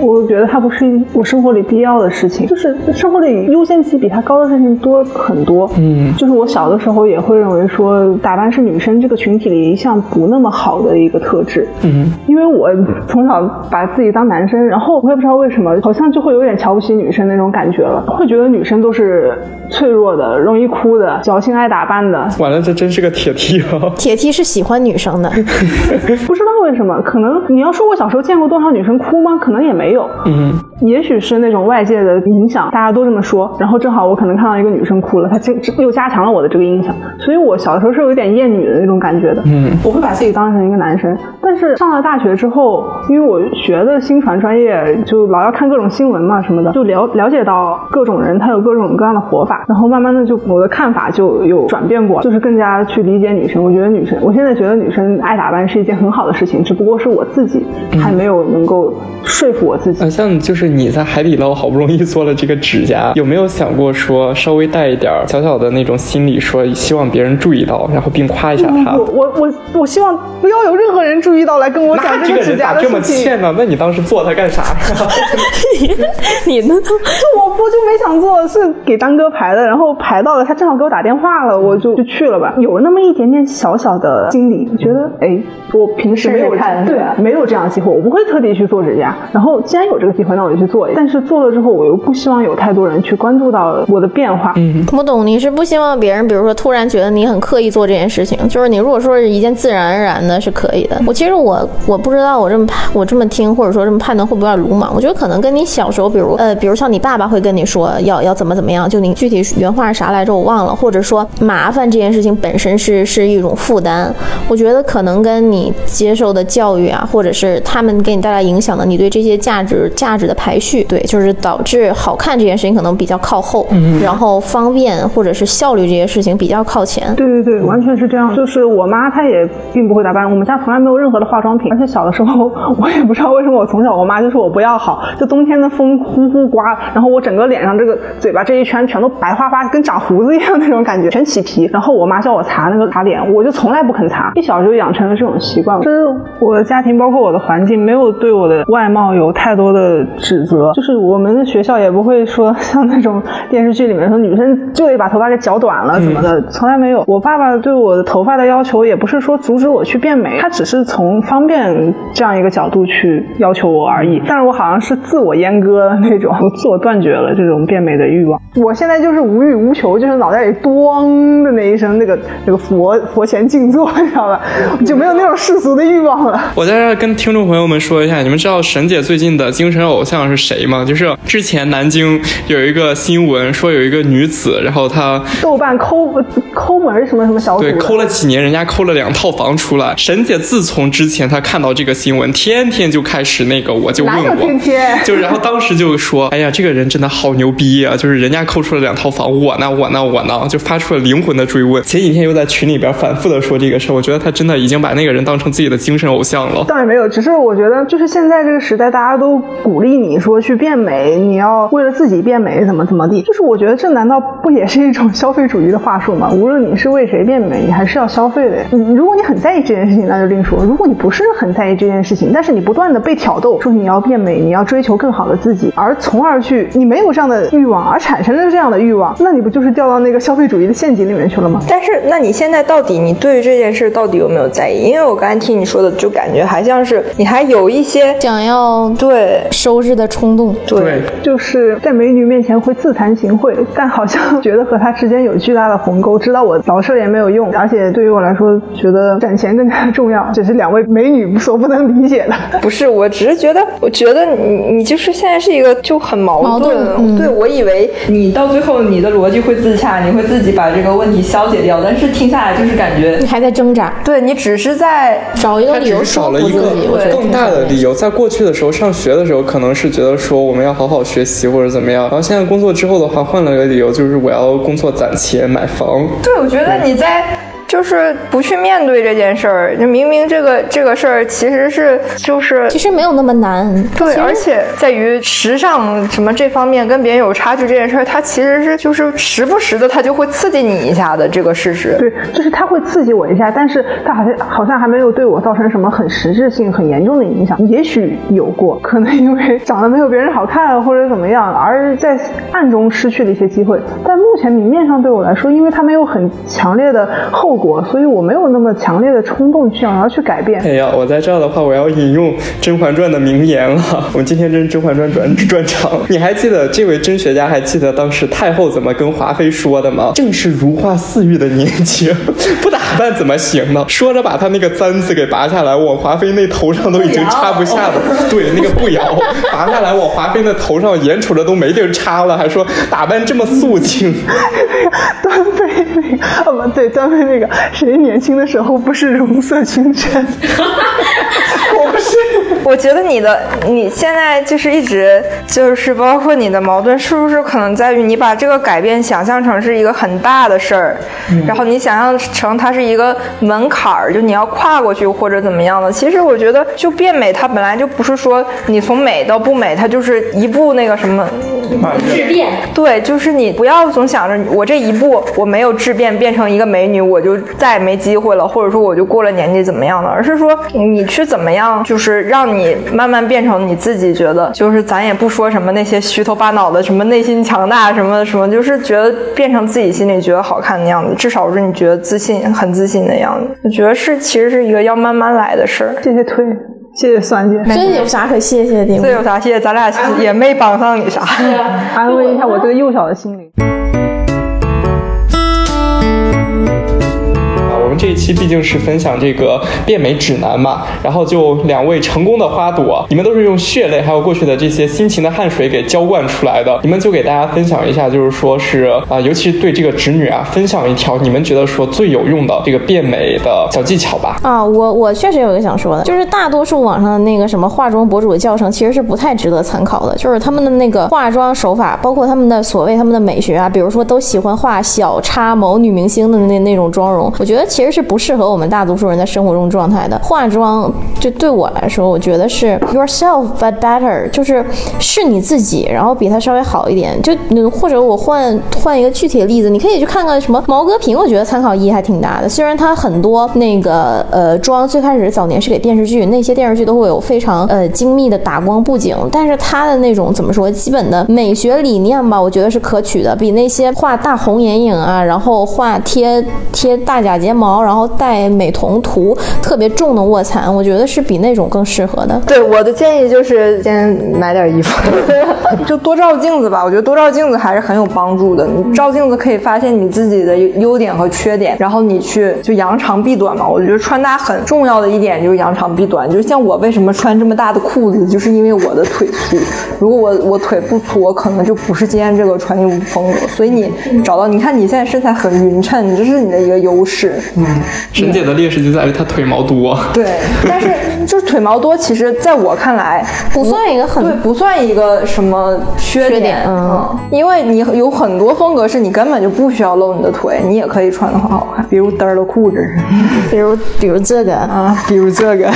我觉得它不是我生活里必要的事情，就是生活里优先级比它高的事情多很多。嗯，就是我小的时候也会认为说打扮是女生这个群体里一项不那么好的一个特质。嗯，因为我从小把自己当男生，然后我也不知道为什么，好像就会有点瞧不起女生那种感觉了，会觉得女生都是脆弱的、容易哭的、矫情爱打扮的。完了，这真是个铁梯啊！铁梯是喜欢女生的，不知道为什么，可能你要说我小时候见过多少女生哭吗？可能也。没有，嗯，也许是那种外界的影响，大家都这么说，然后正好我可能看到一个女生哭了，她这又加强了我的这个印象，所以我小的时候是有点厌女的那种感觉的，嗯，我会把自己当成一个男生，但是上了大学之后，因为我学的新传专业，就老要看各种新闻嘛什么的，就了了解到各种人他有各种各样的活法，然后慢慢的就我的看法就有转变过，就是更加去理解女生。我觉得女生，我现在觉得女生爱打扮是一件很好的事情，只不过是我自己还没有能够说服。我自己，像就是你在海底捞好不容易做了这个指甲，有没有想过说稍微带一点小小的那种心理，说希望别人注意到，然后并夸一下他？我我我我希望不要有任何人注意到来跟我讲这个指甲的事情。这么欠呢？那你当时做它干啥？你呢？就我不就没想做，是给张哥排的，然后排到了，他正好给我打电话了，我就就去了吧。有那么一点点小小的心理，觉得哎，我平时没有看，对，没有这样的机会，我不会特地去做指甲，然后。既然有这个机会，那我就去做。但是做了之后，我又不希望有太多人去关注到我的变化。嗯，我懂，你是不希望别人，比如说突然觉得你很刻意做这件事情。就是你如果说是一件自然而然的，是可以的。我其实我我不知道，我这么判，我这么听，或者说这么判断，会不会有点鲁莽？我觉得可能跟你小时候，比如呃，比如像你爸爸会跟你说要要怎么怎么样，就你具体原话是啥来着，我忘了。或者说麻烦这件事情本身是是一种负担。我觉得可能跟你接受的教育啊，或者是他们给你带来影响的，你对这些。价值价值的排序，对，就是导致好看这件事情可能比较靠后，嗯，然后方便或者是效率这些事情比较靠前。对对对，完全是这样。就是我妈她也并不会打扮，我们家从来没有任何的化妆品，而且小的时候 我也不知道为什么我从小我妈就说我不要好，就冬天的风呼呼刮，然后我整个脸上这个嘴巴这一圈全都白花花，跟长胡子一样那种感觉，全起皮。然后我妈叫我擦那个擦脸，我就从来不肯擦，一小就养成了这种习惯。就是我的家庭包括我的环境没有对我的外貌有。太多的指指责，就是我们的学校也不会说 像那种电视剧里面说女生就得把头发给绞短了怎么的，从来没有。我爸爸对我的头发的要求也不是说阻止我去变美，他只是从方便这样一个角度去要求我而已。但是我好像是自我阉割了那种，自我断绝了这种变美的欲望。我现在就是无欲无求，就是脑袋里咣的那一声那个那个佛佛前静坐，你知道吧？就没有那种世俗的欲望了。我在这跟听众朋友们说一下，你们知道沈姐最近的精神偶像是谁吗？就是之前南京有一个新闻说有一个女子，然后她豆瓣抠抠门什么什么小组对，抠了几年，人家抠了两套房出来。沈姐自从之前她看到这个新闻，天天就开始那个，我就问我，天天就然后当时就说，哎呀，这个人真的好牛逼啊！就是人家抠出了两套房，我呢，我呢，我呢，就发出了灵魂的追问。前几天又在群里边反复的说这个事儿，我觉得他真的已经把那个人当成自己的精神偶像了。倒也没有，只是我觉得，就是现在这个时代，大家都鼓励你说去变美，你要为了自己变美，怎么怎么地。就是我觉得这难道不也是一种消费主义的话术吗？无论你是为谁变美，你还是要消费的。你如果你很在意这件事情，那就另说；如果你不是很在意这件事情，但是你不断的被挑逗，说你要变美，你要追求更好的自己，而从而去你没有这样的欲望，而产生了这样的欲望，那你不就是掉到那个消费主义的陷阱里面去了吗？但是，那你现在到底你对于这件事到底有没有在意？因为我刚才听你说的，就感觉还像是你还有一些想要对收拾的冲动。对，就是在美女面前会自惭形秽，但好像觉得和她之间有巨大的鸿沟，知道我老实也没有用，而且对于我来说，觉得攒钱更加重要，这是两位美女所不能理解的。不是，我只是觉得，我觉得你你就是现在是一个就很矛矛盾嗯对，我以为你到最后你的逻辑会自洽，你会自己把这个问题消解掉，但是听下来就是感觉你，还在挣扎，对你只是在找一个他只理由说是少了一个更大的理由。在过去的时候，上学的时候，可能是觉得说我们要好好学习或者怎么样，然后现在工作之后的话，换了个理由，就是我要工作攒钱买房。对，我觉得你在就是不去面对这件事儿，就明明这个这个事儿其实是就是其实没有那么难。对，而且在于时尚什么这方面跟别人有差距这件事儿，它其实是就是时不时的它就会刺激你一下的这个事实。对，就是它会刺激我一下，但是它好像好像还没有对我造成什么很实质性、很严重的影响。也许有过，可能因为长得没有别人好看或者怎么样，而在暗中失去了一些机会。但目前明面上对我来说，因为它没有很强烈的后果，所以我没有那么强烈的冲动去想要去改变。哎呀，我在这儿的话，我要引用《甄嬛传》的名言了。我们今天真是《甄嬛传》转 转场。你还记得这位甄学家还记得当时太后怎么跟华妃说的吗？正是如花似玉的年轻，不打扮怎么行呢？说着把她那个簪子给拔下来，往华妃那头上都已经插不下了。对，那个不摇，拔下来往华妃那头上，眼瞅着都没地儿插了，还说打扮这么素净。端妃那个，啊不对，端妃那个，谁年轻的时候不是容色清纯？我不是。我觉得你的你现在就是一直就是包括你的矛盾，是不是可能在于你把这个改变想象成是一个很大的事儿，然后你想象成它是一个门槛儿，就你要跨过去或者怎么样的。其实我觉得，就变美，它本来就不是说你从美到不美，它就是一步那个什么。质变。对，就是你不要总想着我这一步我没有质变变成一个美女，我就再也没机会了，或者说我就过了年纪怎么样的，而是说你去怎么样，就是让让你慢慢变成你自己觉得，就是咱也不说什么那些虚头巴脑的，什么内心强大什么什么，就是觉得变成自己心里觉得好看的样子，至少是你觉得自信很自信的样子。我觉得是其实是一个要慢慢来的事儿。谢谢推，谢谢酸姐，这有啥可谢谢的？这有啥谢？咱俩也没帮上你啥。安慰一下我这个幼小的心灵。这一期毕竟是分享这个变美指南嘛，然后就两位成功的花朵，你们都是用血泪还有过去的这些辛勤的汗水给浇灌出来的，你们就给大家分享一下，就是说是啊，尤其是对这个侄女啊，分享一条你们觉得说最有用的这个变美的小技巧吧。啊，我我确实有一个想说的，就是大多数网上的那个什么化妆博主的教程，其实是不太值得参考的。就是他们的那个化妆手法，包括他们的所谓他们的美学啊，比如说都喜欢画小叉某女明星的那那种妆容，我觉得其实是不适合我们大多数人在生活中状态的。化妆就对我来说，我觉得是 yourself but better，就是是你自己，然后比他稍微好一点。就或者我换换一个具体的例子，你可以去看看什么毛戈平，我觉得参考意义还挺大的。虽然他很多那个呃妆最开始早年是给电视剧，那些电视剧都会有非常呃精密的打光布景，但是他的那种怎么说，基本的美学理念吧，我觉得是可取的，比那些画大红眼影啊，然后画贴贴大假睫毛，然后带美瞳涂特别重的卧蚕，我觉得是比那种更适合的。对我的建议就是先买点衣服，就多照镜子吧。我觉得多照镜子还是很有帮助的。你照镜子可以发现你自己的优点和缺点，然后你去就扬长避短嘛。我觉得穿搭很重要的一点就是扬长避短。就像我为什么穿这么大的裤子，就是因为我的腿粗。如果我我腿不粗，我可能就不是今天这个穿衣服风格。所以你找到，你看你现在身材很匀称，你这是你的一个优势。沈姐的劣势就在于她腿毛多。对，但是就是腿毛多，其实在我看来 不算一个很对，不算一个什么缺缺点嗯，因为你有很多风格是你根本就不需要露你的腿，你也可以穿的很好看，比如嘚儿的裤子 比如比如这个，啊，比如这个，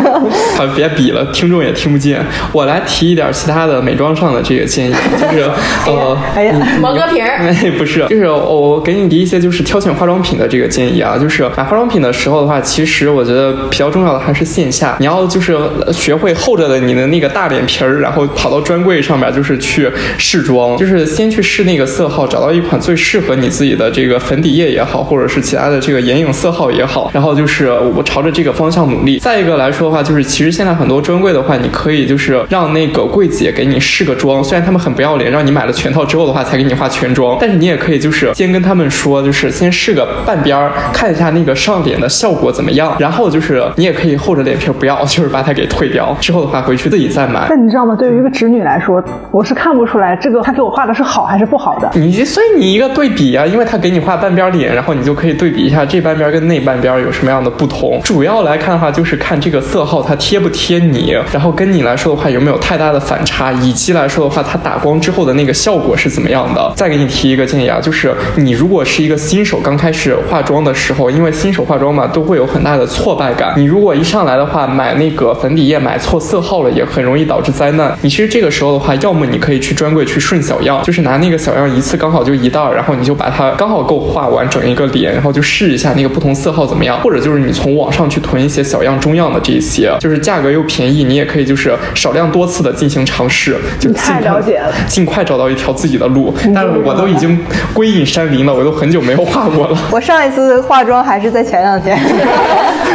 好，别比了，听众也听不见。我来提一点其他的美妆上的这个建议，就是呃，哎呀，毛戈平儿。哎，不是，就是我给你提一些就是挑选化妆品的这个建议啊，就是是买化妆品的时候的话，其实我觉得比较重要的还是线下，你要就是学会厚着的你的那个大脸皮儿，然后跑到专柜上面就是去试妆，就是先去试那个色号，找到一款最适合你自己的这个粉底液也好，或者是其他的这个眼影色号也好，然后就是我朝着这个方向努力。再一个来说的话，就是其实现在很多专柜的话，你可以就是让那个柜姐给你试个妆，虽然他们很不要脸，让你买了全套之后的话才给你化全妆，但是你也可以就是先跟他们说，就是先试个半边儿，看一下那个上脸的效果怎么样，然后就是你也可以厚着脸皮不要，就是把它给退掉，之后的话回去自己再买。但你知道吗？对于一个直女来说，我是看不出来这个他给我画的是好还是不好的。你所以你一个对比啊，因为他给你画半边脸，然后你就可以对比一下这半边跟那半边有什么样的不同。主要来看的话，就是看这个色号它贴不贴你，然后跟你来说的话有没有太大的反差，以及来说的话它打光之后的那个效果是怎么样的。再给你提一个建议啊，就是你如果是一个新手刚开始化妆的时候，因为新手化妆嘛都会有很大的挫败感。你如果一上来的话买那个粉底液买错色号了，也很容易导致灾难。你其实这个时候的话，要么你可以去专柜去顺小样，就是拿那个小样一次刚好就一袋儿，然后你就把它刚好够画完整一个脸，然后就试一下那个不同色号怎么样。或者就是你从网上去囤一些小样中样的这些，就是价格又便宜，你也可以就是少量多次的进行尝试，就尽太快了解了尽快找到一条自己的路。但是我都已经归隐山林了，我都很久没有画过了。我上一次化妆还是在前两天。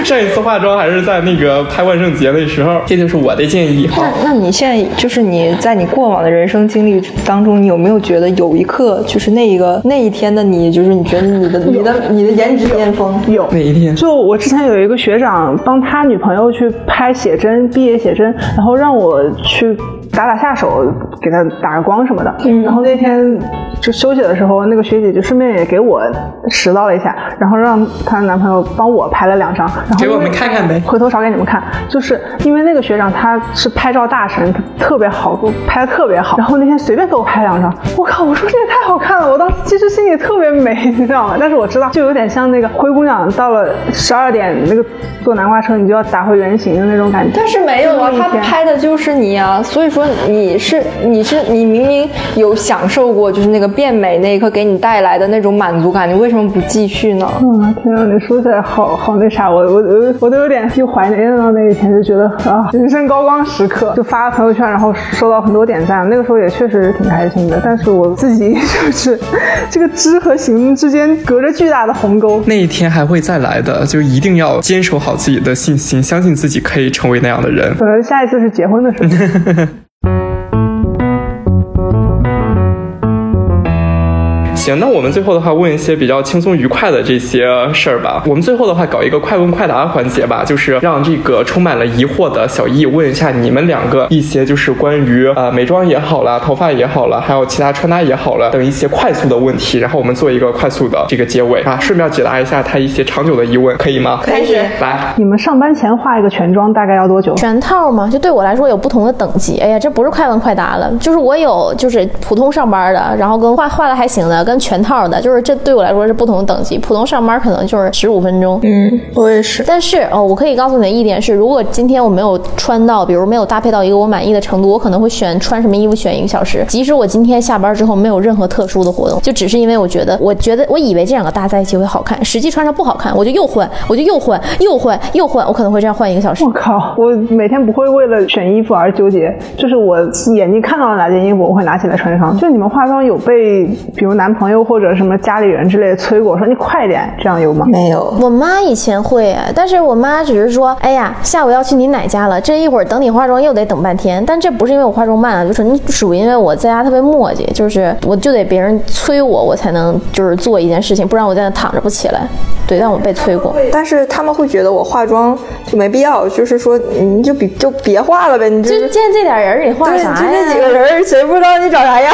上一次化妆还是在那个拍万圣节的时候，这就是我的建议。那那你现在就是你在你过往的人生经历当中，你有没有觉得有一刻就是那一个那一天的你，就是你觉得你的你的你的颜值巅峰？有哪一天？就我之前有一个学长帮他女朋友去拍写真，毕业写真，然后让我去打打下手，给他打个光什么的。然后那天就休息的时候，那个学姐就顺便也给我拾到了一下，然后让她男朋友帮我拍了两张，然后给我们看看呗。回头找给你们看，就是因为那个学长他是拍照大神，他特别好，给我拍的特别好。然后那天随便给我拍两张，我靠，我说这也太好看了，我当时其实心里特别美，你知道吗？但是我知道，就有点像那个灰姑娘到了十二点那个坐南瓜车，你就要打回原形的那种感觉。但是没有啊，他拍的就是你啊，所以说你是你是你明明有享受过，就是那个变美那一刻给你带来的那种满足感，你为什么不继续呢？嗯，天啊，你说起来好好那啥，我我我我都有点又怀念到那一天，就觉得啊，人生高光时刻，就发朋友圈，然后收到很多点赞，那个时候也确实挺开心的。但是我自己就是这个知和行之间隔着巨大的鸿沟。那一天还会再来的，就一定要坚守好自己的信心，相信自己可以成为那样的人。可能下一次是结婚的时候。行，那我们最后的话问一些比较轻松愉快的这些事儿吧。我们最后的话搞一个快问快答环节吧，就是让这个充满了疑惑的小易问一下你们两个一些就是关于呃美妆也好了，头发也好了，还有其他穿搭也好了等一些快速的问题，然后我们做一个快速的这个结尾啊，顺便解答一下他一些长久的疑问，可以吗？开始来，你们上班前化一个全妆大概要多久？全套吗，就对我来说有不同的等级。哎呀，这不是快问快答了，就是我有就是普通上班的，然后跟画画的还行的，跟穿全套的，就是这对我来说是不同等级。普通上班可能就是十五分钟，嗯，我也是。但是哦，我可以告诉你的一点是，如果今天我没有穿到，比如没有搭配到一个我满意的程度，我可能会选穿什么衣服选一个小时。即使我今天下班之后没有任何特殊的活动，就只是因为我觉得，我觉得我以为这两个搭在一起会好看，实际穿上不好看，我就又换，我就又换，又换，又换，我可能会这样换一个小时我。靠！我每天不会为了选衣服而纠结，就是我眼睛看到了哪件衣服，我会拿起来穿上。就你们化妆有被比如男朋友朋友或者什么家里人之类的催过，说你快点，这样有吗？没有，我妈以前会，但是我妈只是说，哎呀，下午要去你奶家了，这一会儿等你化妆又得等半天。但这不是因为我化妆慢啊，就是你属于因为我在家特别磨叽，就是我就得别人催我，我才能就是做一件事情，不然我在那躺着不起来。对，但我被催过。但是他们会觉得我化妆就没必要，就是说你就比就别化了呗，你就就见这点人，你化啥呀就这几？个人，谁不知道你长啥样？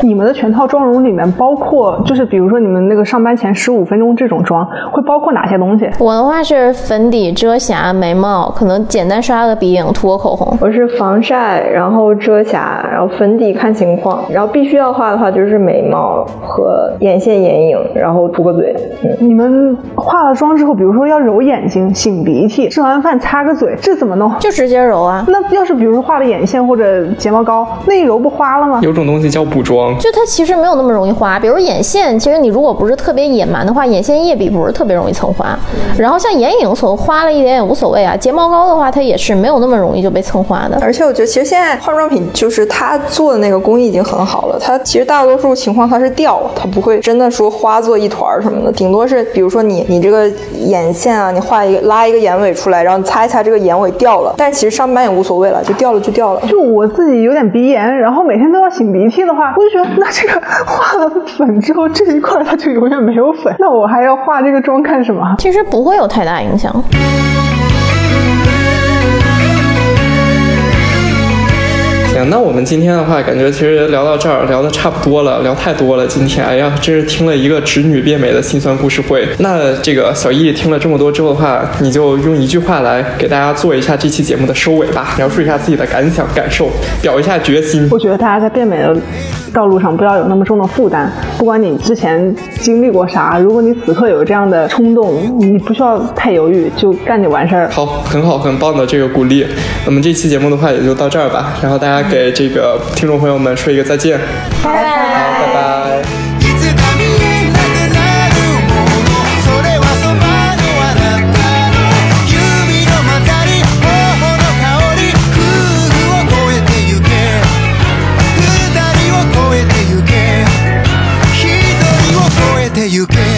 你们的全套妆容里面包括，就是比如说你们那个上班前十五分钟这种妆，会包括哪些东西？我的话是粉底、遮瑕、眉毛，可能简单刷个鼻影、涂个口红。我是防晒，然后遮瑕，然后粉底看情况，然后必须要画的话就是眉毛和眼线、眼影，然后涂个嘴。嗯，你们化了妆之后，比如说要揉眼睛、擤鼻涕、吃完饭擦个嘴，这怎么弄？就直接揉啊，那要是比如说画了眼线或者睫毛膏，那一揉不花了吗？有种东西叫补妆，就它其实没有那么容易花。比如眼线，其实你如果不是特别野蛮的话，眼线液笔不是特别容易蹭花。然后像眼影所花了一点也无所谓啊。睫毛膏的话，它也是没有那么容易就被蹭花的。而且我觉得其实现在化妆品就是它做的那个工艺已经很好了，它其实大多数情况它是掉，它不会真的说花做一团儿什么的，顶多是比如说你你这个眼线啊，你画一个拉一个眼尾出来，然后你擦一擦这个眼尾掉了，但其实上班也无所谓了，就掉了就掉了。就我自己有点鼻炎，然后每天都要擤鼻涕的话，我就觉得那这个化粉之后这一块它就永远没有粉，那我还要化这个妆干什么？其实不会有太大影响。行，那我们今天的话，感觉其实聊到这儿，聊的差不多了，聊太多了。今天，哎呀，真是听了一个直女变美的心酸故事会。那这个小易听了这么多之后的话，你就用一句话来给大家做一下这期节目的收尾吧，描述一下自己的感想、感受，表一下决心。我觉得大家在变美的道路上不要有那么重的负担，不管你之前经历过啥，如果你此刻有这样的冲动，你不需要太犹豫，就干就完事儿。好，很好，很棒的这个鼓励。我们这期节目的话也就到这儿吧，然后大家给给这个听众朋友们说一个再见。拜拜。拜拜拜 you can